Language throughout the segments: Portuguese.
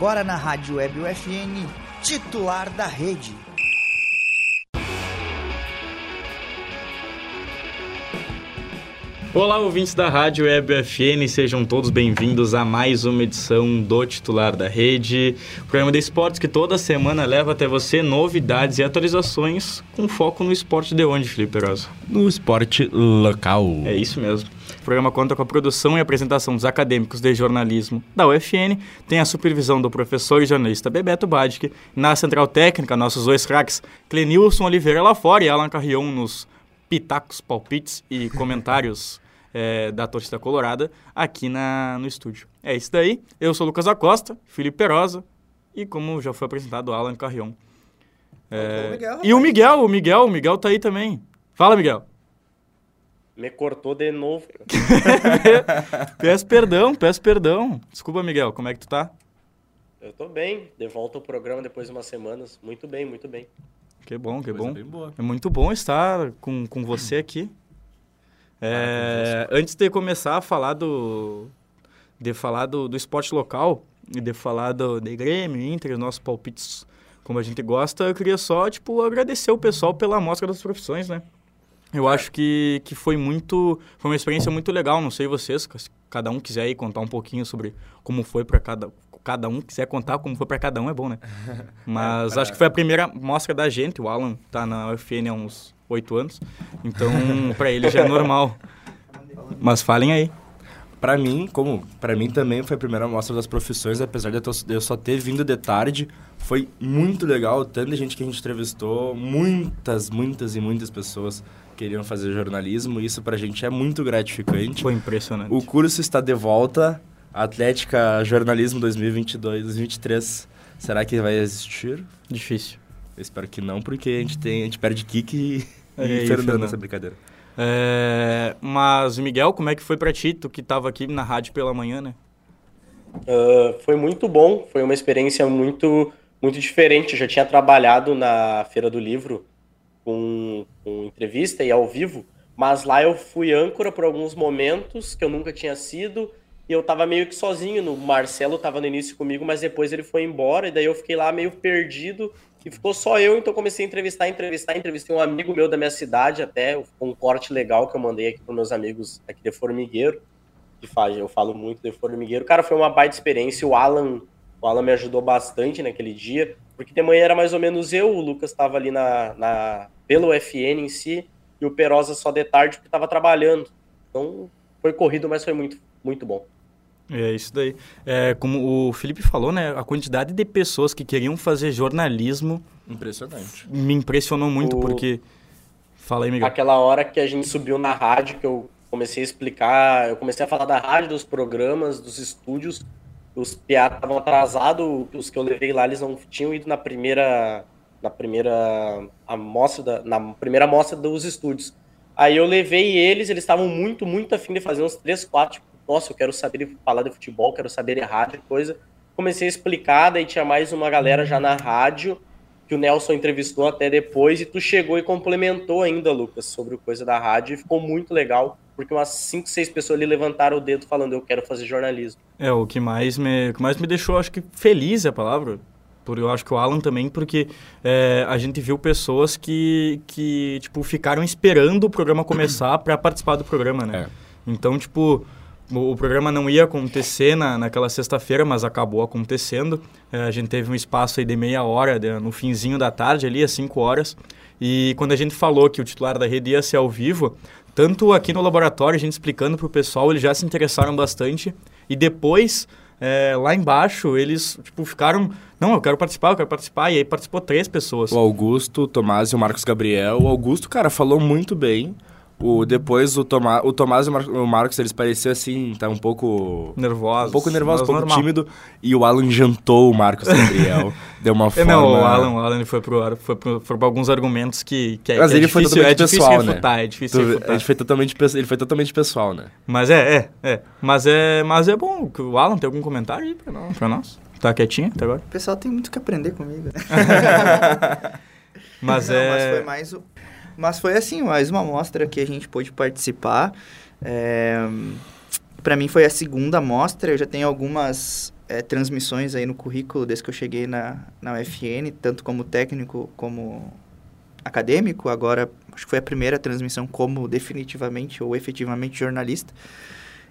agora na Rádio Web UFN, titular da rede. Olá, ouvintes da Rádio Web FN, sejam todos bem-vindos a mais uma edição do Titular da Rede, programa de esportes que toda semana leva até você novidades e atualizações com foco no esporte de onde, Felipe Perosa? No esporte local. É isso mesmo. O programa conta com a produção e apresentação dos acadêmicos de jornalismo da UFN, tem a supervisão do professor e jornalista Bebeto Badic, na central técnica, nossos dois craques, Clenilson Oliveira lá fora e Alan Carrion nos pitacos, palpites e comentários é, da torcida colorada aqui na, no estúdio. É isso daí. Eu sou Lucas Acosta, Felipe Perosa e como já foi apresentado, Alan Carrion. É, o Miguel, e o Miguel, o Miguel, o Miguel tá aí também. Fala, Miguel. Me cortou de novo. peço perdão, peço perdão. Desculpa, Miguel, como é que tu tá? Eu tô bem, de volta ao programa depois de umas semanas. Muito bem, muito bem. Que bom, que bom. É muito bom estar com, com você aqui. É, antes de começar a falar do de falar do, do esporte local e de falar do de Grêmio, Inter, nossos palpites como a gente gosta, eu queria só tipo agradecer o pessoal pela amostra das profissões, né? Eu acho que, que foi muito foi uma experiência muito legal, não sei vocês, se cada um quiser aí contar um pouquinho sobre como foi para cada cada um quiser contar como foi para cada um, é bom, né? Mas é, acho que foi a primeira mostra da gente. O Alan tá na UFN há uns oito anos, então para ele já é normal. Mas falem aí. Para mim, como para mim também foi a primeira mostra das profissões, apesar de eu só ter vindo de tarde, foi muito legal, tanta gente que a gente entrevistou, muitas, muitas e muitas pessoas queriam fazer jornalismo, isso pra gente é muito gratificante. Foi impressionante. O curso está de volta, Atlética Jornalismo 2022, 2023, será que vai existir? Difícil. Eu espero que não, porque a gente, tem, a gente perde Kiki e, é, e Fernando nessa brincadeira. É, mas, Miguel, como é que foi pra ti? Tu que tava aqui na rádio pela manhã, né? Uh, foi muito bom, foi uma experiência muito, muito diferente. Eu já tinha trabalhado na Feira do Livro com, com entrevista e ao vivo, mas lá eu fui âncora por alguns momentos que eu nunca tinha sido e eu tava meio que sozinho. No Marcelo tava no início comigo, mas depois ele foi embora, e daí eu fiquei lá meio perdido. E ficou só eu, então comecei a entrevistar, entrevistar, entrevistei um amigo meu da minha cidade até, um corte legal que eu mandei aqui para meus amigos aqui de Formigueiro, que faz, eu falo muito de Formigueiro. Cara, foi uma baita experiência, o Alan, o Alan me ajudou bastante naquele dia, porque de manhã era mais ou menos eu, o Lucas estava ali na, na, pelo FN em si, e o Perosa só de tarde porque estava trabalhando. Então foi corrido, mas foi muito, muito bom. É isso daí. É, como o Felipe falou, né? A quantidade de pessoas que queriam fazer jornalismo. Impressionante. Me impressionou muito, o... porque. Fala aí, Miguel. Aquela hora que a gente subiu na rádio, que eu comecei a explicar, eu comecei a falar da rádio, dos programas, dos estúdios. Os PA estavam atrasados, os que eu levei lá, eles não tinham ido na primeira. Na primeira amostra da, na primeira amostra dos estúdios. Aí eu levei eles, eles estavam muito, muito afim de fazer uns três, quatro tipo, nossa, eu quero saber falar de futebol, quero saber rádio, coisa. Comecei a explicar, daí tinha mais uma galera já na rádio, que o Nelson entrevistou até depois, e tu chegou e complementou ainda, Lucas, sobre o coisa da rádio, e ficou muito legal, porque umas 5, 6 pessoas ali levantaram o dedo falando, eu quero fazer jornalismo. É, o que mais me, o que mais me deixou, acho que feliz é a palavra, por eu acho que o Alan também, porque é, a gente viu pessoas que, que tipo, ficaram esperando o programa começar para participar do programa, né? É. Então, tipo, o, programa não ia acontecer na, naquela sexta-feira, mas acabou acontecendo. É, a gente teve um espaço aí de meia hora, de, no finzinho da tarde, ali, às 5 horas. E quando a gente falou que o titular da rede ia ser ao vivo, tanto aqui no laboratório, a gente explicando para o pessoal, eles já se interessaram bastante. E depois, é, lá embaixo, eles tipo, ficaram... Não, eu quero participar, eu quero participar. E aí participou três pessoas. O Augusto, o Tomás e o Marcos Gabriel. O Augusto, cara, falou muito bem. O, depois o, Tomá, o Tomás e o, Marcos, eles pareciam assim, tá um pouco... Nervosos. Um pouco nervoso, um pouco normal. tímido. E o Alan jantou o Marcos Gabriel. deu uma forma... É, não, o Alan, o Alan foi pro, foi pro, foi pro alguns argumentos que, que é, Mas que ele é foi difícil, totalmente é pessoal, difícil refutar, né? É difícil tu, refutar. Ele foi, totalmente, ele foi totalmente pessoal, né? Mas é, é, é. Mas é, mas é bom. O Alan tem algum comentário aí pra nós? Pra nós? Tá quietinho até agora? O pessoal tem muito que aprender comigo, né? mas Não, é... Mas foi mais o mas foi assim, mais uma mostra que a gente pôde participar. É... Para mim foi a segunda mostra, eu já tenho algumas é, transmissões aí no currículo desde que eu cheguei na, na UFN, tanto como técnico como acadêmico. Agora, acho que foi a primeira transmissão como definitivamente ou efetivamente jornalista.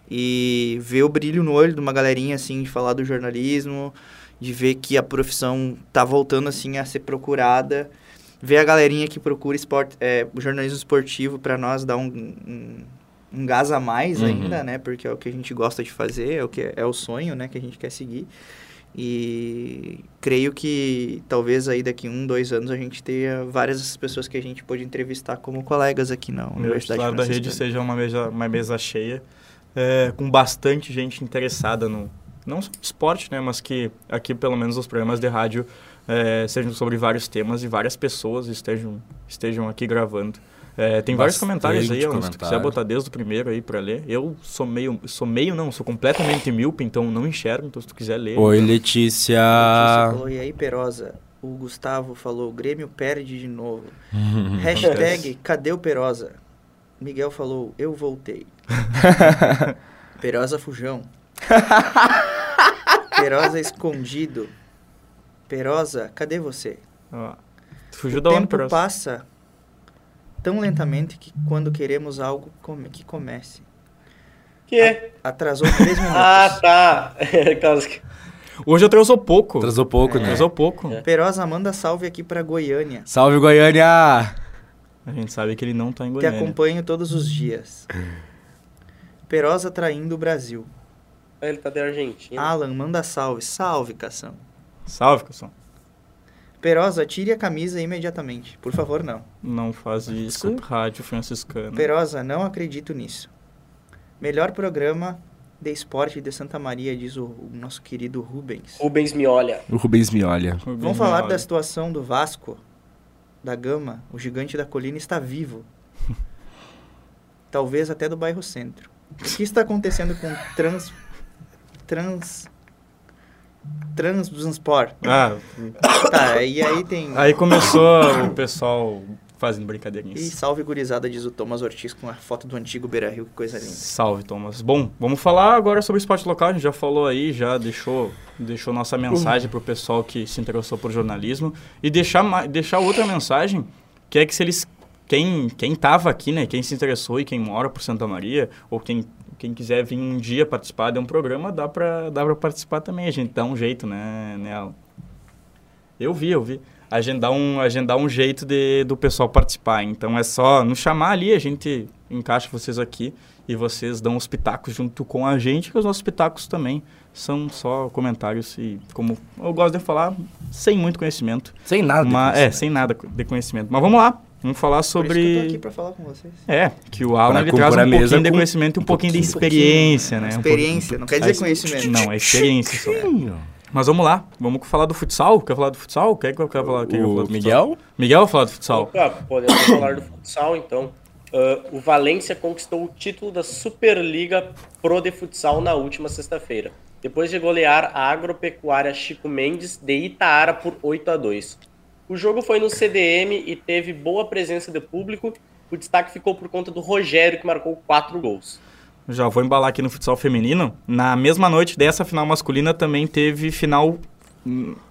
E ver o brilho no olho de uma galerinha, assim, de falar do jornalismo, de ver que a profissão tá voltando, assim, a ser procurada. Ver a galerinha que procura esporte, é, o jornalismo esportivo para nós dar um, um, um, gás a mais uhum. ainda, né? Porque é o que a gente gosta de fazer, é o que é, é o sonho, né? Que a gente quer seguir. E creio que talvez aí daqui um, dois anos a gente tenha várias pessoas que a gente pode entrevistar como colegas aqui na Universidade Meu da rede seja uma mesa, uma mesa cheia, é, com bastante gente interessada no não só esporte, né, mas que aqui pelo menos os programas de rádio é, sejam sobre vários temas e várias pessoas estejam estejam aqui gravando. É, tem Bastante vários comentários aí, comentário. se tu quiser botar desde o primeiro aí para ler. Eu sou meio, sou meio não, sou completamente míope, então não enxergo, então se tu quiser ler. Oi, Letícia. Letícia falou, e aí, Perosa? O Gustavo falou, Grêmio perde de novo. Hashtag, cadê o Perosa? Miguel falou, eu voltei. Perosa Fujão. Perosa escondido. Perosa, cadê você? Ah, fugiu o da onde, Perosa? passa tão lentamente que quando queremos algo come, que comece. Que? atrasou três minutos. ah, tá. Hoje atrasou pouco. Atrasou pouco, é. né? Atrasou pouco. É. Perosa, manda salve aqui pra Goiânia. Salve, Goiânia! A gente sabe que ele não tá em Goiânia. Te acompanho todos os dias. Perosa traindo o Brasil. Ele tá de Argentina. Alan, manda salve. Salve, Cação. Salve, Cação. Perosa, tire a camisa imediatamente. Por favor, não. Não faz isso. Desculpa. Rádio franciscano. Perosa, não acredito nisso. Melhor programa de esporte de Santa Maria, diz o, o nosso querido Rubens. Rubens Miolha. O Rubens Miolha. Rubens Vamos falar da situação do Vasco, da Gama. O gigante da colina está vivo. Talvez até do bairro Centro. O que está acontecendo com trans... Trans Transport. Ah. Tá, e aí tem. Aí começou o pessoal fazendo brincadeirinhas. E salve gurizada, diz o Thomas Ortiz com a foto do antigo Beira Rio, que coisa linda. Salve, Thomas. Bom, vamos falar agora sobre o esporte local. A gente já falou aí, já deixou, deixou nossa mensagem uhum. pro pessoal que se interessou por jornalismo. E deixar, deixar outra mensagem, que é que se eles. Quem, quem tava aqui, né? Quem se interessou e quem mora por Santa Maria, ou quem quem quiser vir um dia participar de um programa, dá para dá pra participar também. A gente dá um jeito, né, né Eu vi, eu vi. Agendar um, agendar um jeito de, do pessoal participar. Então é só nos chamar ali, a gente encaixa vocês aqui e vocês dão os pitacos junto com a gente, que os nossos pitacos também são só comentários e, como eu gosto de falar, sem muito conhecimento. Sem nada mas, É, sem nada de conhecimento. Mas vamos lá. Vamos falar sobre. Por isso que eu tô aqui pra falar com vocês. É, que o Alan ele traz um pouquinho de conhecimento e um, um pouquinho de experiência, um né? Experiência, um não quer dizer conhecimento. Não, é experiência só. Mas vamos lá, vamos falar do futsal? Quer falar do futsal? Quer, quer, quer falar, quer o falar do Miguel? Futsal? Miguel vai falar do futsal. Opa, podemos falar do futsal então. Uh, o Valência conquistou o título da Superliga Pro de Futsal na última sexta-feira, depois de golear a agropecuária Chico Mendes de Itaara por 8 a 2. O jogo foi no CDM e teve boa presença de público. O destaque ficou por conta do Rogério, que marcou quatro gols. Já vou embalar aqui no futsal feminino. Na mesma noite dessa final masculina também teve final.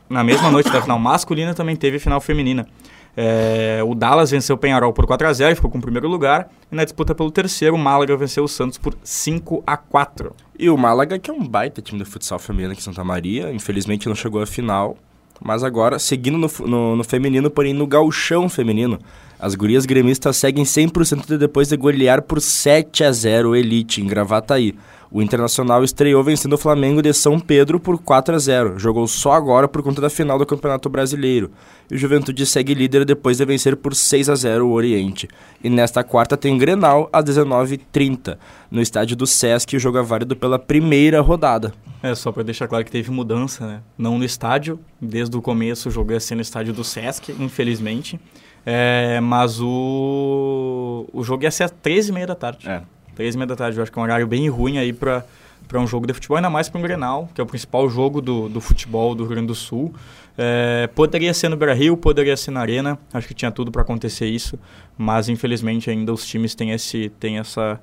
Na mesma noite da final masculina também teve final feminina. É, o Dallas venceu o Penharol por 4 a 0 ficou com o primeiro lugar. E na disputa pelo terceiro, o Málaga venceu o Santos por 5 a 4 E o Málaga, que é um baita time de futsal feminino aqui em Santa Maria, infelizmente não chegou à final, mas agora, seguindo no, no, no feminino, porém no gauchão feminino, as gurias gremistas seguem 100% de depois de golear por 7 a 0 o Elite em Gravataí. O Internacional estreou vencendo o Flamengo de São Pedro por 4 a 0. Jogou só agora por conta da final do Campeonato Brasileiro. E o Juventude segue líder depois de vencer por 6 a 0 o Oriente. E nesta quarta tem Grenal às 19h30. No estádio do Sesc, o jogo é válido pela primeira rodada. É, só para deixar claro que teve mudança, né? Não no estádio, desde o começo o jogo ia ser no estádio do Sesc, infelizmente. É, mas o, o jogo ia ser às 13h30 da tarde. É. Três e meia da tarde, eu acho que é um horário bem ruim aí para para um jogo de futebol, ainda mais para um Grenal, que é o principal jogo do, do futebol do Rio Grande do Sul. É, poderia ser no Brasil, poderia ser na Arena, acho que tinha tudo para acontecer isso, mas infelizmente ainda os times têm, esse, têm essa,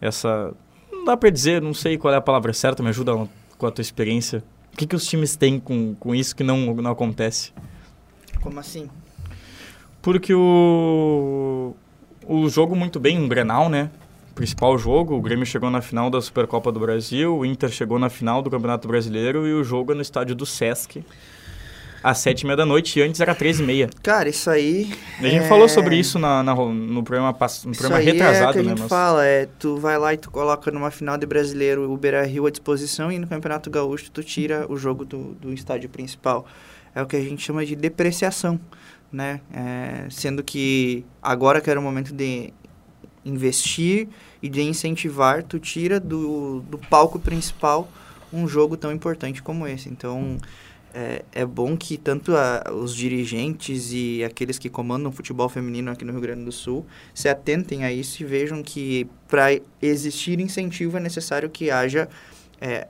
essa. Não dá para dizer, não sei qual é a palavra certa, me ajuda com a tua experiência, o que, que os times têm com, com isso que não, não acontece? Como assim? Porque o, o jogo muito bem, um Grenal, né? Principal jogo, o Grêmio chegou na final da Supercopa do Brasil, o Inter chegou na final do Campeonato Brasileiro e o jogo é no estádio do Sesc, às sete e meia da noite, e antes era três e meia. Cara, isso aí... A gente é... falou sobre isso na, na, no programa, no programa retrasado, é que a né? gente Mas... fala, é, tu vai lá e tu coloca numa final de brasileiro o Beira-Rio à disposição e no Campeonato Gaúcho tu tira o jogo do, do estádio principal. É o que a gente chama de depreciação né? É, sendo que agora que era o momento de investir e de incentivar, tu tira do, do palco principal um jogo tão importante como esse. Então, é, é bom que tanto a, os dirigentes e aqueles que comandam o futebol feminino aqui no Rio Grande do Sul se atentem a isso e vejam que para existir incentivo é necessário que haja é,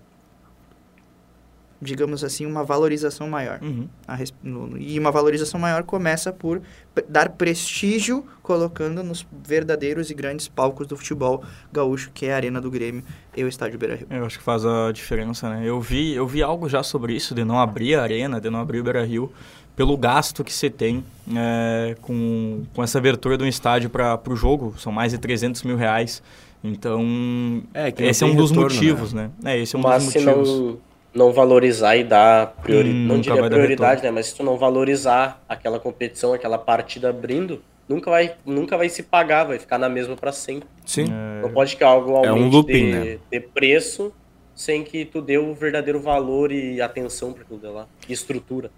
digamos assim, uma valorização maior. Uhum. No, e uma valorização maior começa por dar prestígio colocando nos verdadeiros e grandes palcos do futebol gaúcho, que é a Arena do Grêmio e o Estádio Beira-Rio. Eu acho que faz a diferença, né? Eu vi, eu vi algo já sobre isso, de não abrir a Arena, de não abrir o Beira-Rio, pelo gasto que você tem é, com, com essa abertura do estádio para o jogo. São mais de 300 mil reais. Então, é, esse é um dos retorno, motivos, né? né? É, esse é um Mas dos motivos. Não não valorizar e dar prioridade, hum, não diria prioridade, né, mas se tu não valorizar aquela competição, aquela partida abrindo, nunca vai, nunca vai se pagar, vai ficar na mesma para sempre. Sim. É... Não pode que algo aumente é um looping, de, né? de preço sem que tu dê o verdadeiro valor e atenção para aquilo lá, e estrutura.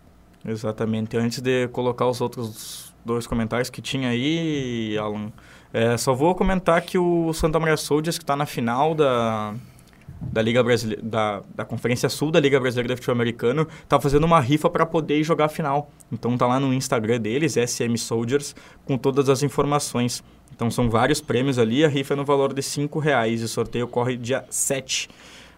Exatamente. Antes de colocar os outros dois comentários que tinha aí, Alan, é, só vou comentar que o Santa Maria Soldiers, que está na final da, da Liga Brasileira, da, da Conferência Sul da Liga Brasileira de Futebol Americano, tá fazendo uma rifa para poder jogar a final. Então tá lá no Instagram deles, SM Soldiers, com todas as informações. Então são vários prêmios ali, a rifa é no valor de 5 reais e o sorteio ocorre dia 7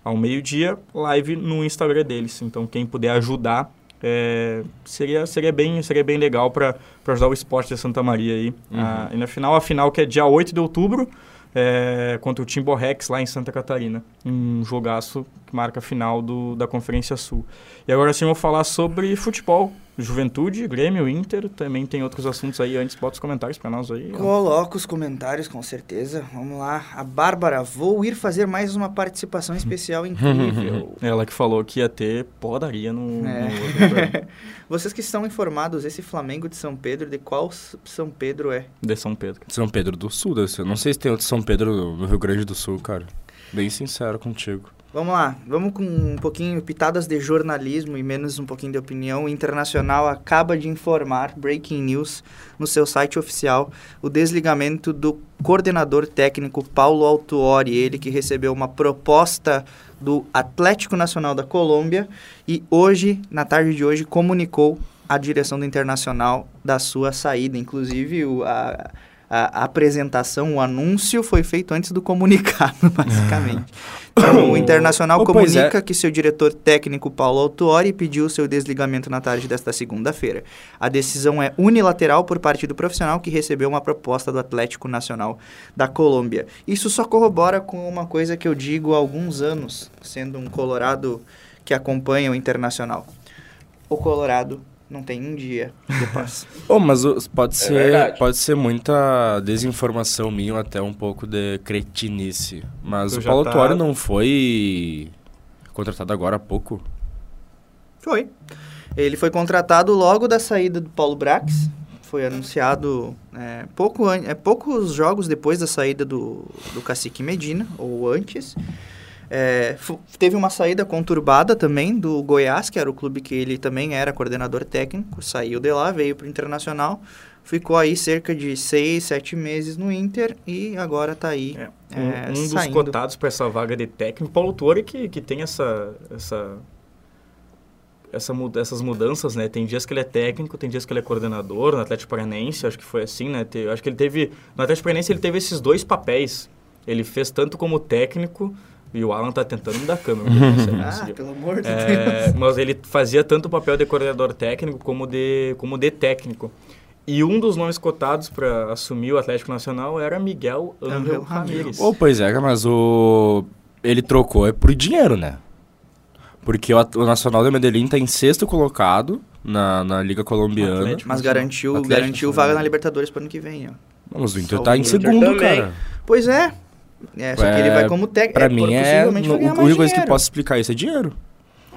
ao meio-dia, live no Instagram deles. Então quem puder ajudar é, seria, seria, bem, seria bem legal para ajudar o esporte de Santa Maria aí. Uhum. Ah, e na final, a final que é dia 8 de outubro, é, contra o Timborrex lá em Santa Catarina. Um jogaço que marca a final do, da Conferência Sul. E agora sim eu vou falar sobre futebol. Juventude, Grêmio, Inter, também tem outros assuntos aí. Antes, bota os comentários para nós aí. Coloca os comentários, com certeza. Vamos lá. A Bárbara, vou ir fazer mais uma participação especial incrível. Ela que falou que ia ter podaria no... É. no Vocês que estão informados, esse Flamengo de São Pedro, de qual São Pedro é? De São Pedro. São Pedro do Sul, deve ser. Não sei se tem outro São Pedro no Rio Grande do Sul, cara. Bem sincero contigo. Vamos lá, vamos com um pouquinho pitadas de jornalismo e menos um pouquinho de opinião. O Internacional acaba de informar, breaking news, no seu site oficial, o desligamento do coordenador técnico Paulo Autuori, ele que recebeu uma proposta do Atlético Nacional da Colômbia e hoje, na tarde de hoje, comunicou a direção do Internacional da sua saída. Inclusive, o, a, a, apresentação, o anúncio foi feito antes do comunicado, basicamente. Então, o Internacional oh, comunica é. que seu diretor técnico, Paulo Autuori, pediu seu desligamento na tarde desta segunda-feira. A decisão é unilateral por parte do profissional que recebeu uma proposta do Atlético Nacional da Colômbia. Isso só corrobora com uma coisa que eu digo há alguns anos, sendo um colorado que acompanha o Internacional. O Colorado não tem um dia de paz. oh, mas pode, é ser, pode ser muita desinformação minha, até um pouco de cretinice. Mas o Paulo tá... não foi contratado agora há pouco? Foi. Ele foi contratado logo da saída do Paulo Brax. Foi anunciado é, pouco é, poucos jogos depois da saída do, do Cacique Medina, ou antes. É, teve uma saída conturbada também do Goiás, que era o clube que ele também era coordenador técnico, saiu de lá, veio para o Internacional, ficou aí cerca de seis, sete meses no Inter e agora está aí. É, um, é, um dos cotados para essa vaga de técnico, Paulo Tuori, que, que tem essa, essa, essa, essas mudanças, né? Tem dias que ele é técnico, tem dias que ele é coordenador, no Atlético Paranaense, acho que foi assim, né? acho que ele teve, no Atlético Paranaense ele teve esses dois papéis. Ele fez tanto como técnico, e o Alan tá tentando me dar câmera. ah, pelo amor de é, Deus. Mas ele fazia tanto o papel de coordenador técnico como de, como de técnico. E um dos nomes cotados para assumir o Atlético Nacional era Miguel Ángel Ramírez. Oh, pois é, mas o ele trocou é por dinheiro, né? Porque o, o Nacional de Medellín tá em sexto colocado na, na Liga Colombiana. Atlético. Mas garantiu, Atlético garantiu vaga na Libertadores pro ano que vem, ó. Mas o Inter Só tá o em Inter segundo, também. cara. Pois é. É, só que ele É, vai como técnico. Pra mim é. possivelmente vai A única coisa que posso explicar isso é dinheiro.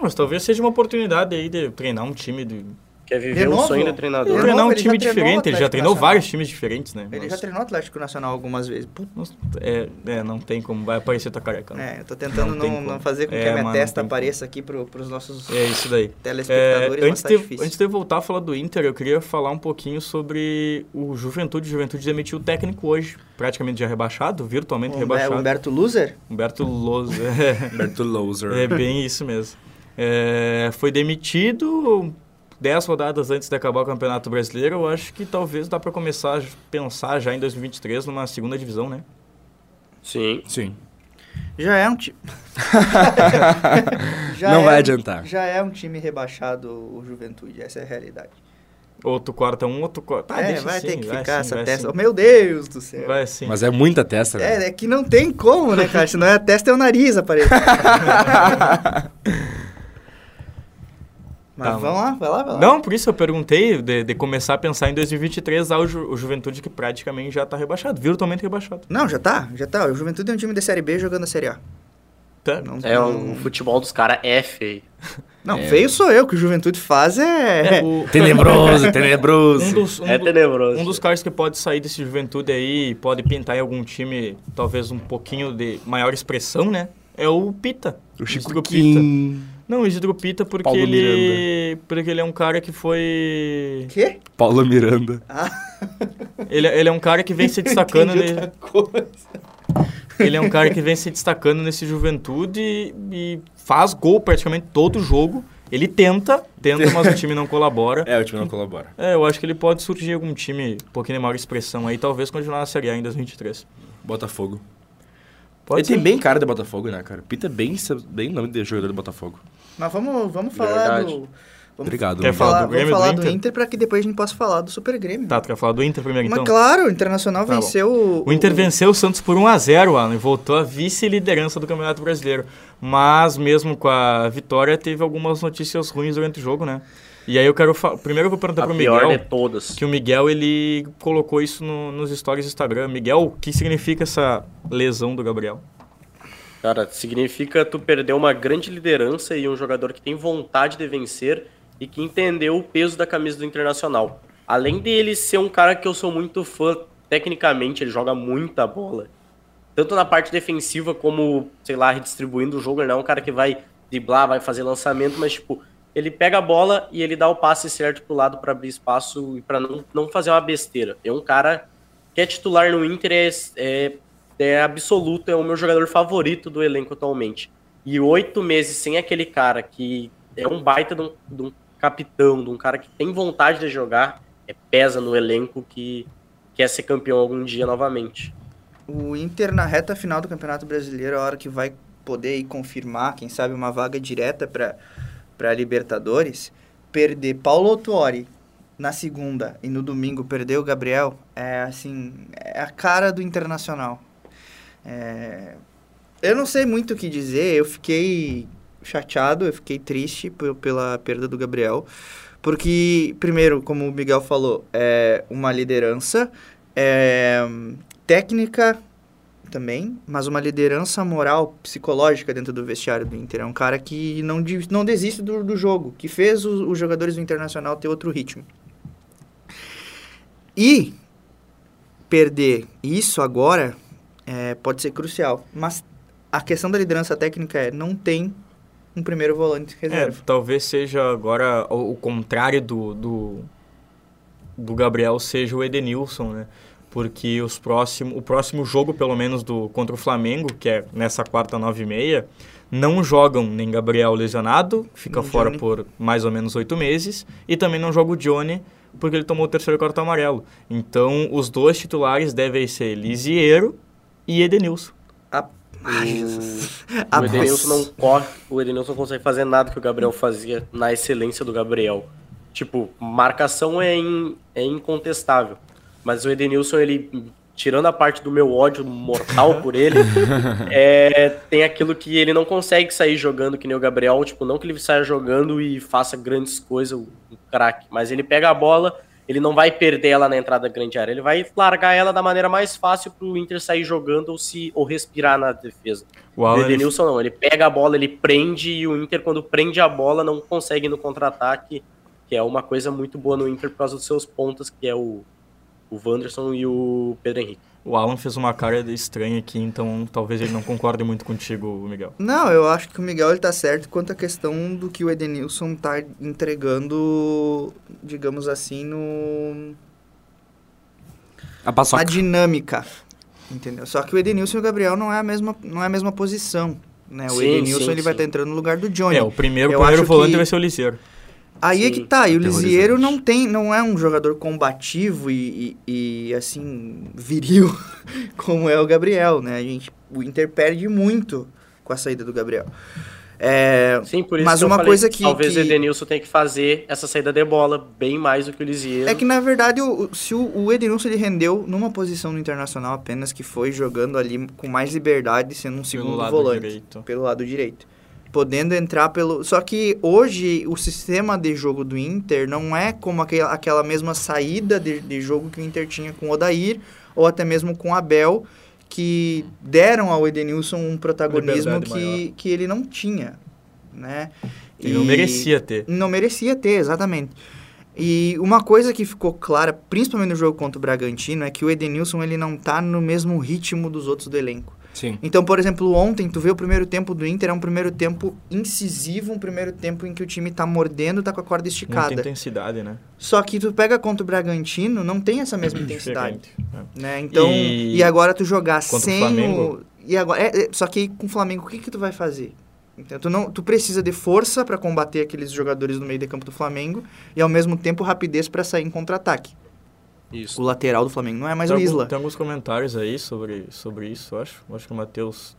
Mas talvez seja uma oportunidade aí de treinar um time de. Quer viver o novo? sonho de De treinador. novo, treinar um ele já time diferente. Ele já treinou Nacional. vários times diferentes, né? Ele já Mas- treinou o Atlético Nacional algumas vezes. Nossa, é, é, não tem como. Vai aparecer tua careca. né? É, eu tô tentando Não não, não fazer com que É, a minha mas não testa apareça aqui pro, pros nossos É isso daí. telespectadores, É, mas antes, tá de, difícil. antes de eu voltar a falar do Inter, eu queria falar um pouquinho sobre o Juventude. O Juventude demitiu o técnico hoje, praticamente já rebaixado, virtualmente rebaixado. Humberto Loser? Humberto. É, Humberto Loser. é bem isso mesmo. É, foi demitido 10 rodadas antes de acabar o Campeonato Brasileiro. Eu acho que talvez dá para começar a pensar já em 2023 numa segunda divisão, né? Sim. Sim. Já é um time. Já Não é vai um- adiantar. Já é um time rebaixado o Juventude, essa é a realidade. Outro corta um, outro corta. Ah, é, deixa vai assim, ter que vai ficar sim, essa testa. sim. Meu Deus do céu. Vai sim. Mas é muita testa, né? É, é que não tem como, né, cara? Senão a testa é o nariz, aparece. Mas Tá, vamos lá, vai lá, vai lá. Não, por isso eu perguntei de, de começar a pensar em 2023 ao Ju, o Juventude que praticamente já tá rebaixado, virtualmente rebaixado. Não, já tá, já tá. O Juventude é um time da Série B jogando a Série A. Tá? Não, É, não, o futebol dos caras é feio. não feio sou eu, que o Juventude faz é... É, o- Tenebroso, tenebroso. um, dos, um, É tenebroso. um dos caras que pode sair desse Juventude aí, pode pintar em algum time, talvez um pouquinho de maior expressão, né? É o Pita. O Chico Pita. Não, o Isidro Pita porque Paulo ele... Porque ele é um cara que foi... Quê? Paulo Miranda. Ele, ele é um cara que vem se destacando... Ne- outra coisa. Ele é um cara que vem se destacando nesse Juventude e, e faz gol praticamente todo jogo. Ele tenta, tenta, mas o time não colabora. É, o time não colabora. É, eu acho que ele pode surgir algum time um pouquinho de maior expressão aí, talvez continuar na Série A em 2023. Botafogo. Pode ele tem ser. bem cara de Botafogo, né, cara? Pita é bem, bem nome de jogador do Botafogo. Mas vamos, vamos falar Verdade. do... Vamos Obrigado. Quer falar falar, do Grêmio, vamos falar do do Inter? Inter pra que depois a gente possa falar do Super Grêmio. Tá, tu quer falar do Inter primeiro Mas então? claro, o Internacional Tá venceu o... O Inter venceu o Santos por 1x0, Alan, e voltou à vice-liderança do Campeonato Brasileiro. Mas mesmo com a vitória, teve algumas notícias ruins durante o jogo, né? E aí eu quero... fa- Primeiro eu vou perguntar A pro pior Miguel... de todas. que o Miguel ele colocou isso no- nos stories do Instagram. Miguel, o que significa essa lesão do Gabriel? Cara, significa tu perder uma grande liderança e um jogador que tem vontade de vencer e que entendeu o peso da camisa do Internacional. Além dele ser um cara que eu sou muito fã, tecnicamente, ele joga muita bola. Tanto na parte defensiva como, sei lá, redistribuindo o jogo, ele não é um cara que vai driblar, vai fazer lançamento, mas tipo, ele pega a bola e ele dá o passe certo pro lado para abrir espaço e para não, não fazer uma besteira. É um cara que é titular no Inter, é, é, é absoluto, é o meu jogador favorito do elenco atualmente. E oito meses sem aquele cara que é um baita de um, de um capitão, de um cara que tem vontade de jogar, é, pesa no elenco que quer ser campeão algum dia novamente. O Inter na reta final do Campeonato Brasileiro, a hora que vai poder ir confirmar, quem sabe, uma vaga direta para Libertadores, perder Paulo Autuori na segunda e no domingo perder o Gabriel, é assim, é a cara do Internacional. É, Eu não sei muito o que dizer, eu fiquei chateado, eu fiquei triste pela perda do Gabriel, porque, primeiro, como o Miguel falou, é uma liderança, é técnica também, mas uma liderança moral, psicológica dentro do vestiário do Inter. É um cara que não, de- não desiste do, do jogo, que fez os, os jogadores do Internacional ter outro ritmo. E perder isso agora é, pode ser crucial, mas a questão da liderança técnica é não tem um primeiro volante É, reserva. talvez seja agora o, o contrário do, do, do Gabriel seja o Edenilson, né? Porque os próximo, o próximo jogo, pelo menos, do contra o Flamengo, que é nessa quarta, nove e meia, não jogam nem Gabriel lesionado, fica Nem fora Johnny. por mais ou menos oito meses, e também não joga o Johnny, porque ele tomou o terceiro cartão amarelo. Então, os dois titulares devem ser Lisiero e Edenilson. Ai, Jesus. O Edenilson não corre, o Edenilson não consegue fazer nada que o Gabriel fazia na excelência do Gabriel. Tipo, marcação é, in- é incontestável. Mas o Edenilson, ele tirando a parte do meu ódio mortal por ele, é, tem aquilo que ele não consegue sair jogando que nem o Gabriel, tipo, não que ele saia jogando e faça grandes coisas, um craque, mas ele pega a bola, ele não vai perder ela na entrada da grande área, ele vai largar ela da maneira mais fácil pro Inter sair jogando ou se ou respirar na defesa. O, o Edenilson ele... não, ele pega a bola, ele prende e o Inter quando prende a bola não consegue ir no contra-ataque, que é uma coisa muito boa no Inter por causa dos seus pontas, que é o o Wanderson e o Pedro Henrique. O Alan fez uma cara estranha aqui, então talvez ele não concorde muito contigo, Miguel. Não, eu acho que o Miguel ele tá certo quanto à questão do que o Edenilson tá entregando, digamos assim, no a paçoca. na dinâmica. Entendeu? Só que o Edenilson e o Gabriel não é a mesma, não é a mesma posição. Né? O sim, Edenilson sim, ele sim. vai estar tá entrando no lugar do Johnny. É, o primeiro, o primeiro volante que... vai ser o Liseiro. Aí Sim, é que tá, e o Lisieiro não tem, não é um jogador combativo e, e, e, assim, viril como é o Gabriel, né? A gente, o Inter perde muito com a saída do Gabriel. É, Sim, por isso mas que uma falei, coisa que talvez que... o Edenilson tenha que fazer essa saída de bola bem mais do que o Lisieiro. É que na verdade o, se o, o Edenilson ele rendeu numa posição no Internacional apenas que foi jogando ali com mais liberdade, sendo um segundo volante direito. pelo lado direito podendo entrar pelo. Só que hoje o sistema de jogo do Inter não é como aquela, aquela mesma saída de, de jogo que o Inter tinha com o Odair ou até mesmo com o Abel, que deram ao Edenilson um protagonismo que, que ele não tinha, né? E, não merecia ter. Não merecia ter, exatamente. E uma coisa que ficou clara, principalmente no jogo contra o Bragantino, é que o Edenilson ele não tá no mesmo ritmo dos outros do elenco. Sim. Então, por exemplo, ontem, tu vê o primeiro tempo do Inter, é um primeiro tempo incisivo, um primeiro tempo em que o time tá mordendo, tá com a corda esticada. Muita intensidade, né? Só que tu pega contra o Bragantino, não tem essa mesma intensidade. É. Né? Então, e... e... agora tu jogar contra sem o... Flamengo? E agora, é, é, só que com o Flamengo, o que que tu vai fazer? Então, tu, não, tu precisa de força para combater aqueles jogadores no meio de campo do Flamengo e, ao mesmo tempo, rapidez para sair em contra-ataque. Isso. O lateral do Flamengo não é mais tem o Isla. Algum, tem alguns comentários aí sobre, sobre isso, eu acho. Eu acho que o Matheus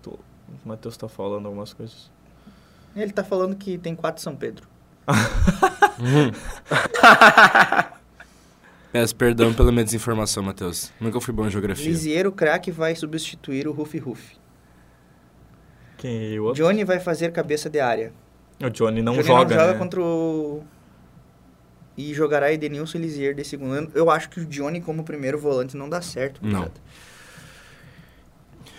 Matheus tá falando algumas coisas. Ele tá falando que tem quatro São Pedro. Peço perdão pela minha desinformação, Matheus. Nunca fui bom em geografia. Lisieiro craque vai substituir o Rufi Rufi. Quem é o outro? Johnny vai fazer cabeça de área. O Johnny não Johnny joga, não joga né? contra o e jogará Edenilson e Lisier de segundo ano. Eu acho que o Johnny como primeiro volante não dá certo. Não.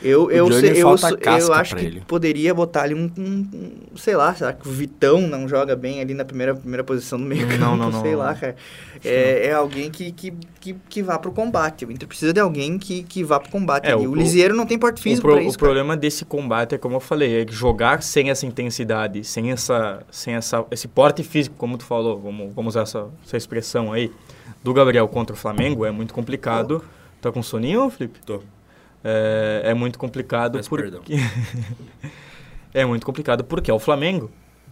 Eu, eu, eu, eu, eu acho que ele. poderia botar ali um, um, um, Sei lá, será que o Vitão não joga bem ali na primeira, primeira posição do meio campo? Não, não, não. Sei não, lá, cara. É, é, alguém que, que, que, que vá pro combate. O Inter precisa de alguém que, que vá pro combate. É, o, o Lisieiro não tem porte físico o pro, isso. O cara. problema desse combate é, como eu falei, é jogar sem essa intensidade, sem, essa, sem essa, esse porte físico, como tu falou, vamos, vamos usar essa, essa expressão aí, do Gabriel contra o Flamengo, é muito complicado. Tá com soninho, Felipe? Tô é, é muito complicado Mas porque é muito complicado porque é o Flamengo.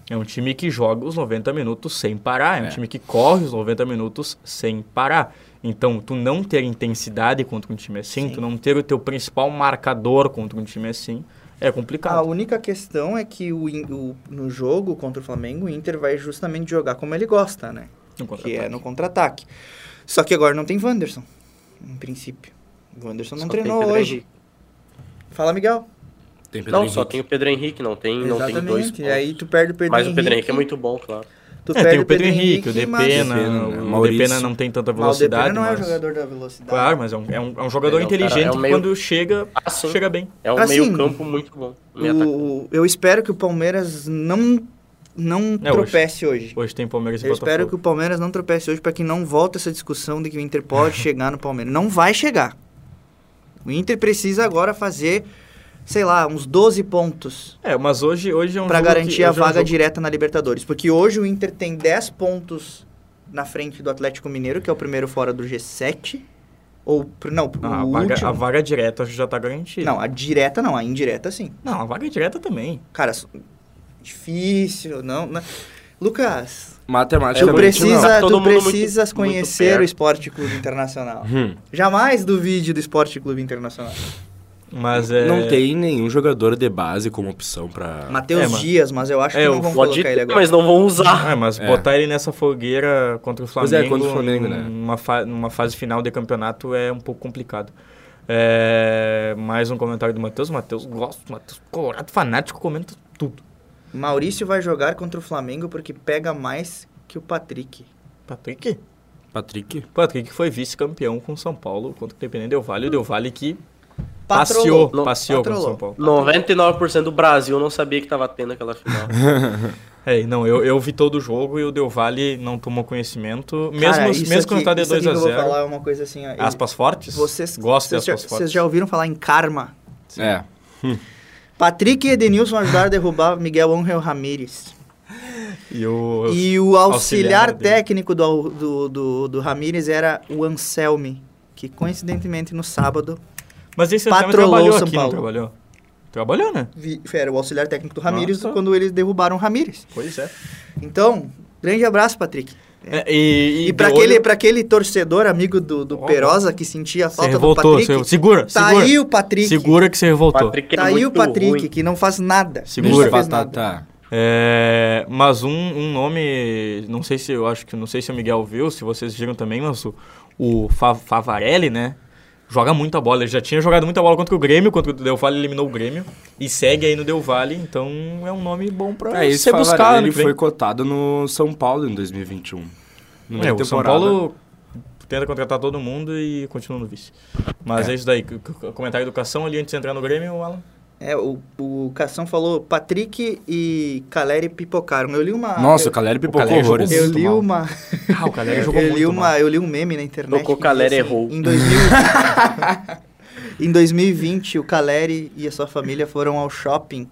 É um time que joga os 90 minutos sem parar, é, é um time que corre os 90 minutos sem parar. Então, tu não ter intensidade contra um time assim, Sim. tu não ter o teu principal marcador contra um time assim, é complicado. A única questão é que o, o, no jogo contra o Flamengo, o Inter vai justamente jogar como ele gosta, né? que é no contra-ataque. Só que agora não tem Wanderson, em princípio. O Anderson não só treinou hoje. Henrique. Fala, Miguel. Tem Pedro não, Henrique. só tem o Pedro Henrique, não tem, não tem dois pontos. E aí tu perde o Pedro Mas Henrique. Mas o Pedro Henrique é muito bom, claro. Tu é, tem o Pedro, Pedro Henrique, o Depena, o Depena não tem tanta velocidade. Mas o Depena não é o jogador da velocidade. Claro, mas é um, é um, é um jogador é, inteligente é um meio... que quando chega, ah, chega bem. É um assim, meio campo muito bom. O, eu espero que o Palmeiras não não é, tropece hoje. hoje. Hoje tem Palmeiras e Eu Botafogo. espero que o Palmeiras não tropece hoje para que não volte essa discussão de que o Inter pode chegar no Palmeiras. Não vai chegar. O Inter precisa agora fazer, sei lá, uns 12 pontos. É, mas hoje, hoje é um Para garantir que, a vaga é um direta na Libertadores. Porque hoje o Inter tem 10 pontos na frente do Atlético Mineiro, que é o primeiro fora do G7. Ou, não, ah, a, vaga, a, vaga, direta já está garantida. Não, a direta não, a indireta sim. Não, a vaga direta também. Cara, difícil, não... não. Lucas, Matematicamente, tu precisa, não. tu precisas muito, conhecer muito o Esporte Clube Internacional. Hum. Jamais do vídeo do Esporte Clube Internacional. Mas é... Não tem nenhum jogador de base como opção pra... Matheus é, Dias, mas eu acho é, que não vão colocar ele agora. Mas não vão usar. É, mas é. botar ele nessa fogueira contra o Flamengo, pois é, contra o Flamengo né? numa, fa numa fase final de campeonato é um pouco complicado. É, mais um comentário do Matheus. Matheus gosta, Matheus colorado fanático, comenta tudo. Maurício vai jogar contra o Flamengo porque pega mais que o Patrick. Patrick? Patrick? Patrick foi vice-campeão com São Paulo contra o Independente Del Vale. O Del Vale que Patrolou. passeou, passeou com. São Paulo. 99% do Brasil não sabia que tava tendo aquela final. É, não, eu, eu vi todo o jogo e o Del Valle não tomou conhecimento. Mesmo, Cara, mesmo quando aqui- tá de isso aqui 2 a que eu vou 0 falar é uma coisa assim... ó, Aspas fortes? Vocês, Gosto de vocês, já, aspas fortes. vocês já ouviram falar em karma? É. Patrick e Edenilson ajudaram a derrubar Miguel Ángel Ramírez. E o... E o auxiliar, auxiliar técnico do, do, do, do Ramírez era o Anselmi, que coincidentemente no sábado Mas esse patrolou Patrolou trabalhou São aqui, Paulo. não trabalhou? Trabalhou, né? vi- era o auxiliar técnico do Ramírez Nossa. quando eles derrubaram o Ramírez. Pois é. Então, grande abraço, Patrick. É, e E, pra, de aquele, olho- aquele torcedor amigo do, do Perosa que sentia a falta do revoltou. Patrick, você- Segura, tá segura. aí o Patrick. Segura que você revoltou. Patrick é Tá aí o Patrick, ruim. que não faz nada. Segura. Não fez nada. Batata. É, mas um, um nome, não sei se eu acho que não sei se o Miguel viu, se vocês viram também, mas o, o Fa- Favarelli, né? Joga muita bola. Ele já tinha jogado muita bola contra o Grêmio, contra o Del Valle eliminou o Grêmio e segue aí no Del Valle, então é um nome bom pra É. Favarelli, ano ele foi cotado no São Paulo em 2021. No É, o São. Paulo tenta contratar todo mundo e continua no vice. Mas é, É. isso daí. Comentário educação ali antes de entrar no Grêmio, Alan. É, o, o Cação falou, Patrick e Caleri pipocaram. Eu li uma... Nossa, eu, o Caleri pipocou Caleri horrores. eu li uma... Ah, o Caleri jogou eu, muito li uma, mal. eu li um meme na internet. Tocou que Caleri assim, errou. Em, 2000... em 2020, o Caleri e a sua família foram ao shopping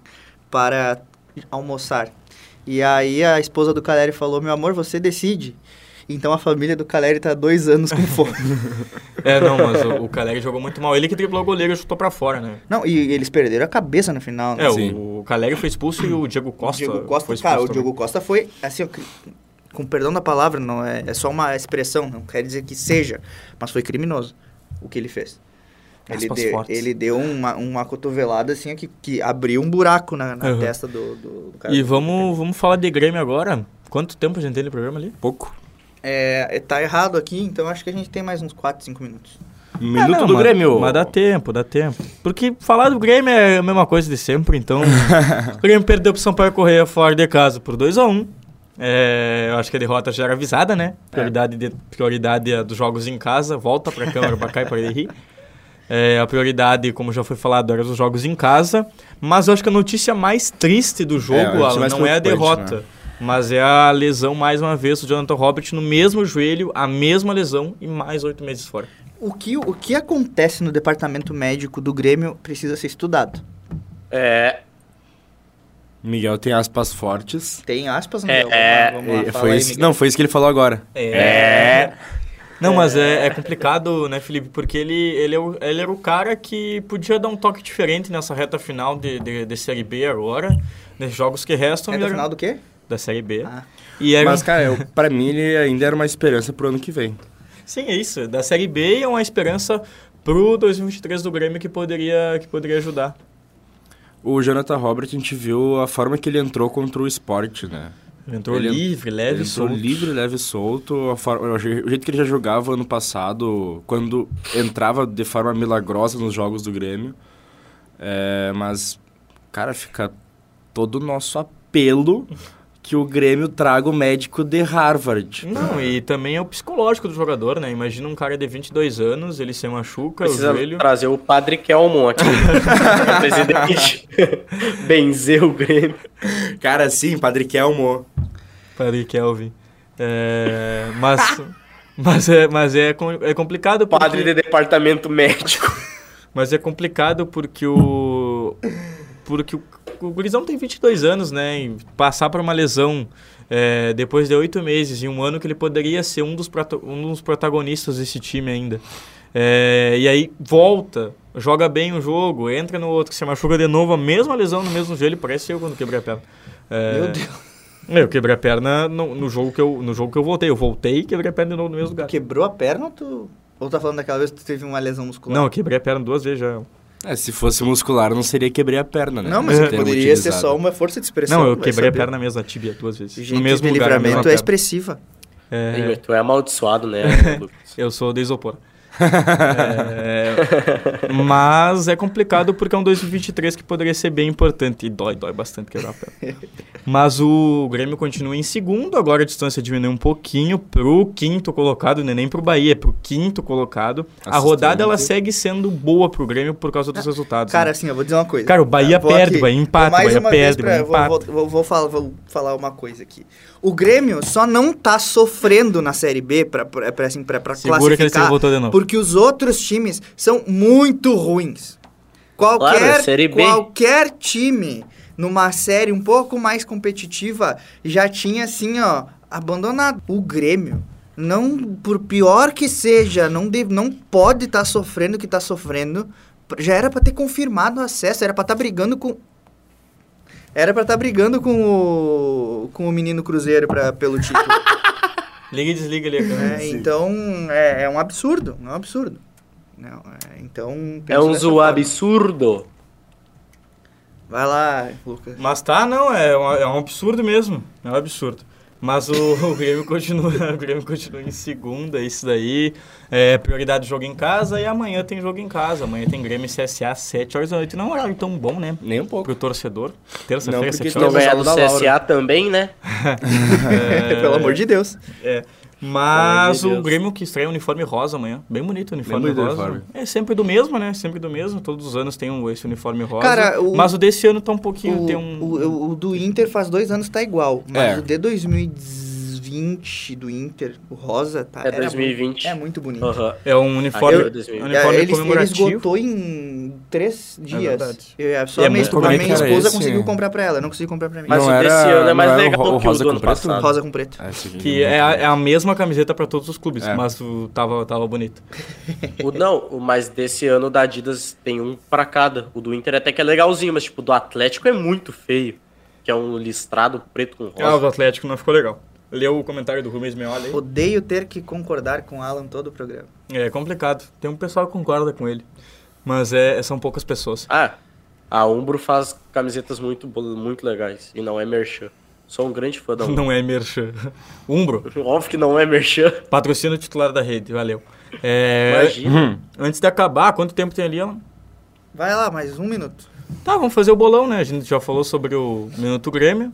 para almoçar. E aí a esposa do Caleri falou, meu amor, você decide. Então a família do Caleri tá há dois anos com fome. É, não, mas o, o Caleri jogou muito mal. Ele que driblou o goleiro e chutou pra fora, né? Não, e eles perderam a cabeça no final, né? É, Sim. o, o Caleri foi expulso e o Diego Costa. Diego Costa, foi expulso cara, o. Diego Costa foi, assim, ó, com perdão da palavra, não é, é só uma expressão, não quer dizer que seja, mas foi criminoso o que ele fez. Ele Aspas deu, fortes. ele deu uma, uma cotovelada assim que, que abriu um buraco na, na Uhum. testa do, do, do cara. E vamos, vamos falar de Grêmio agora. Quanto tempo a gente tem no programa ali? Pouco. É, é, tá errado aqui, então acho que a gente tem mais uns 4, 5 minutos. Minuto Ah, não, do mas- Grêmio. Mas dá tempo, dá tempo. Porque falar do Grêmio é a mesma coisa de sempre, então. o Grêmio perdeu pro Sampaio Correia fora de casa por 2x1. É, eu acho que a derrota já era avisada, né? Prioridade, de, prioridade é dos jogos em casa. Volta pra câmera pra cá e pra ele rir. É, a prioridade, como já foi falado, era dos jogos em casa. Mas eu acho que a notícia mais triste do jogo, É, a notícia Alan, não é a derrota. né? Mas é a lesão, mais uma vez, do Jonathan Robert no mesmo joelho, a mesma lesão e mais oito meses fora. O que, o que acontece no departamento médico do Grêmio precisa ser estudado. É, Miguel tem aspas fortes. Tem aspas, É, Miguel? é, vamos lá, vamos lá, fala foi aí, isso- Miguel. não, foi isso que ele falou agora. É. Não, mas é, é complicado, né, Felipe? Porque ele, ele, é o- ele era o cara que podia dar um toque diferente nessa reta final de, de, de Série B agora, nesses jogos que restam. É era- final do quê? Da Série B. Ah. E era, Mas, cara, eu, pra mim ele ainda era uma esperança pro ano que vem. Sim, é isso. Da Série B é uma esperança pro 2023 do Grêmio que poderia, que poderia ajudar. O Jonathan Robert, a gente viu a forma que ele entrou contra o esporte, né? Ele entrou Ele- livre, leve, ele entrou solto. livre, leve e solto. A forma- o jeito que ele já jogava ano passado, quando entrava de forma milagrosa nos jogos do Grêmio. É, mas, cara, fica todo o nosso apelo que o Grêmio traga o médico de Harvard. Não, e também é o psicológico do jogador, né? Imagina um cara de 22 anos, ele se machuca, precisa o joelho... trazer o Padre Kelmon aqui. o presidente. Benzer o Grêmio. Cara, sim, Padre Kelmo. Padre Kelvin. É, mas, mas, é, mas é, é complicado porque... Padre de departamento médico. Mas é complicado porque o... Porque o, o Gurizão tem 22 anos, né? E passar por uma lesão é, depois de oito meses e um ano que ele poderia ser um dos, um dos protagonistas desse time ainda. É, e aí volta, joga bem o jogo, entra no outro que se machuca de novo, a mesma lesão no mesmo joelho, parece eu quando quebrei a perna. É, Meu Deus. Eu quebrei a perna no, no jogo que eu, no jogo que eu voltei. Eu voltei e quebrei a perna de novo no mesmo lugar. Quebrou a perna ou tu... Ou tá falando daquela vez que tu teve uma lesão muscular? Não, eu quebrei a perna duas vezes já. É, se fosse muscular, não seria quebrar a perna, né? Não, mas poderia ser utilizado. só uma força de expressão. Não, eu quebrei a perna mesmo, a tíbia duas vezes. Gente no mesmo de lugar, livramento é perna. expressiva. É, Tu é amaldiçoado, né, eu sou de isopor. É, mas é complicado porque é um 2023 que poderia ser bem importante. E dói, dói bastante quebrar a perna. Mas o Grêmio continua em segundo, agora a distância diminuiu um pouquinho pro quinto colocado, não é nem pro Bahia, é pro quinto colocado. A rodada ela segue sendo boa pro Grêmio por causa dos resultados. Cara, né? assim, eu vou dizer uma coisa. Cara, o Bahia perde, o Bahia empata, o Bahia perde, pra, empata. Vou, vou, vou, falar, vou falar uma coisa aqui. O Grêmio só não tá sofrendo na Série B pra, pra, pra assim, pra, pra Segura classificar, porque os outros times são muito ruins. Qualquer, claro, qualquer time numa série um pouco mais competitiva já tinha assim, ó, abandonado. O Grêmio não, por pior que seja, não, deve, não pode estar tá sofrendo o que está sofrendo. Já era para ter confirmado o acesso, era para estar tá brigando com era para estar tá brigando com o com o menino Cruzeiro para pelo título. Liga e desliga ali. É, então é, é, um absurdo, é um absurdo. Não, é, então é um zoom absurdo. Vai lá, Lucas. Mas tá, não, é um, é um absurdo mesmo. É um absurdo. Mas o, o, Grêmio continua, o Grêmio continua em segunda, isso daí. É, prioridade jogo em casa e amanhã tem jogo em casa. Amanhã tem Grêmio CSA às 7 horas da noite. Não é um horário tão bom, né? Nem um pouco. Pro torcedor. Terça-feira, 7 horas. Não ganhar do CSA também, né? É, Pelo amor de Deus. É. Mas o Grêmio que estreia o uniforme rosa amanhã. Bem bonito o uniforme rosa. Uniforme. É sempre do mesmo, né? Sempre do mesmo. Todos os anos tem um, esse uniforme rosa. Cara, o, mas o desse ano tá um pouquinho. O, tem um... o, o do Inter faz dois anos tá igual. Mas é. o de 2019 2020 do Inter, o rosa, tá? É 2020. Muito, é muito bonito. Uhum. É um uniforme, eu, um uniforme ele, comemorativo. Ele esgotou em três é dias. É eu, só é a minha, a minha esposa conseguiu comprar pra ela, não consegui comprar pra mim. Mas não o era, desse ano é mais legal o, que o do ano passado. Rosa com preto. É, que é a, é a, mesma camiseta pra todos os clubes, é. mas o, tava, tava bonito. o, não, mas desse ano da Adidas tem um pra cada. O do Inter até que é legalzinho, mas tipo, do Atlético é muito feio. Que é um listrado preto com rosa. Ah, o do Atlético não ficou legal. Leu o comentário do Rubens Meoli aí? Odeio ter que concordar com o Alan todo o programa. É complicado. Tem um pessoal que concorda com ele. Mas é, são poucas pessoas. Ah, a Umbro faz camisetas muito, muito legais. E não é merchan. Sou um grande fã da Umbro. Não é merchan. Umbro? Óbvio que não é merchan. Patrocínio titular da rede, valeu. É... Imagina. Hum. Antes de acabar, quanto tempo tem ali, Alan? Vai lá, mais um minuto. Tá, vamos fazer o bolão, né? A gente já falou sobre o Minuto Grêmio,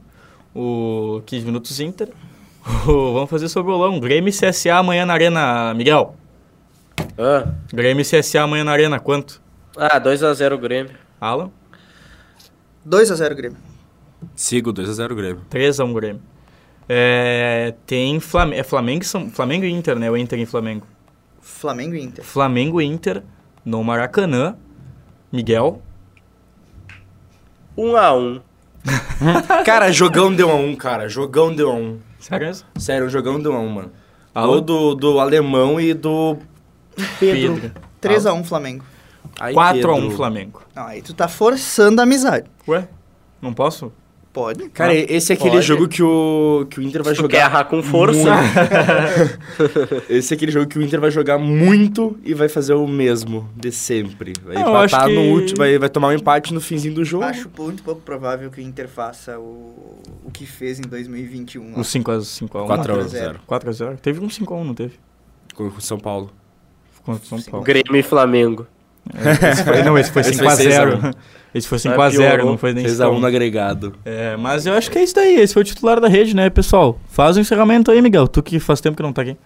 o 15 Minutos Inter, Vamos fazer sobre o bolão. Grêmio e CSA amanhã na Arena, Miguel. Ah. Grêmio e CSA amanhã na Arena, quanto? Ah, 2x0 Grêmio. Alan? 2x0 Grêmio. Sigo, 2x0 Grêmio. 3x1 Grêmio. É, tem Flam é Flamengo, Flamengo e Inter, né? O Inter e Flamengo. Flamengo e Inter. Flamengo e Inter no Maracanã. Miguel? 1x1. cara, jogão deu a 1, cara. Jogão deu a 1. Sério? Sério, um jogão deu a 1, mano. Alô? Do, do alemão e do Pedro. Pedro. 3x1 Flamengo. 4x1 Flamengo. Não, aí tu tá forçando a amizade. Ué? Não posso? Pode. Cara, esse é aquele Pode. jogo que o, que o Inter vai tu jogar. Guerra com força. esse é aquele jogo que o Inter vai jogar muito e vai fazer o mesmo de sempre. Vai Não, empatar que... no último, vai, vai tomar um empate no finzinho do jogo. Acho muito pouco provável que o Inter faça o, o que fez em 2021. O 5x1. 4x0. 4x0. Teve um 5x1, não teve? Com o São Paulo. Com São Paulo. Grêmio e Flamengo. É, esse foi, não, esse foi 5x0. Esse foi 5x0, não foi nem 6x1 no agregado. É, mas eu acho que é isso daí. Esse foi o titular da rede, né, pessoal? Faz o encerramento aí, Miguel. Tu que faz tempo que não tá aqui.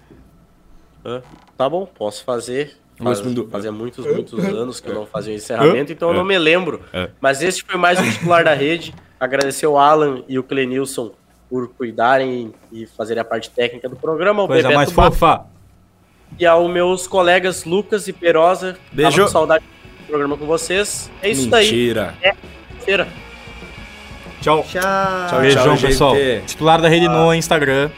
É, tá bom, posso fazer. Faz, fazia muitos, muitos anos que eu não fazia o encerramento, então eu não me lembro. Mas esse foi mais o titular da rede. Agradecer o Alan e o Clenilson por cuidarem e fazerem a parte técnica do programa. Coisa Bebeto mais fofa. E aos meus colegas Lucas e Perosa. Beijo. Tava com saudade programa com vocês. É isso Mentira. daí. É feira. Tchau. Tchau. Beijão, tchau, pessoal. Titular da rede ah. no Instagram.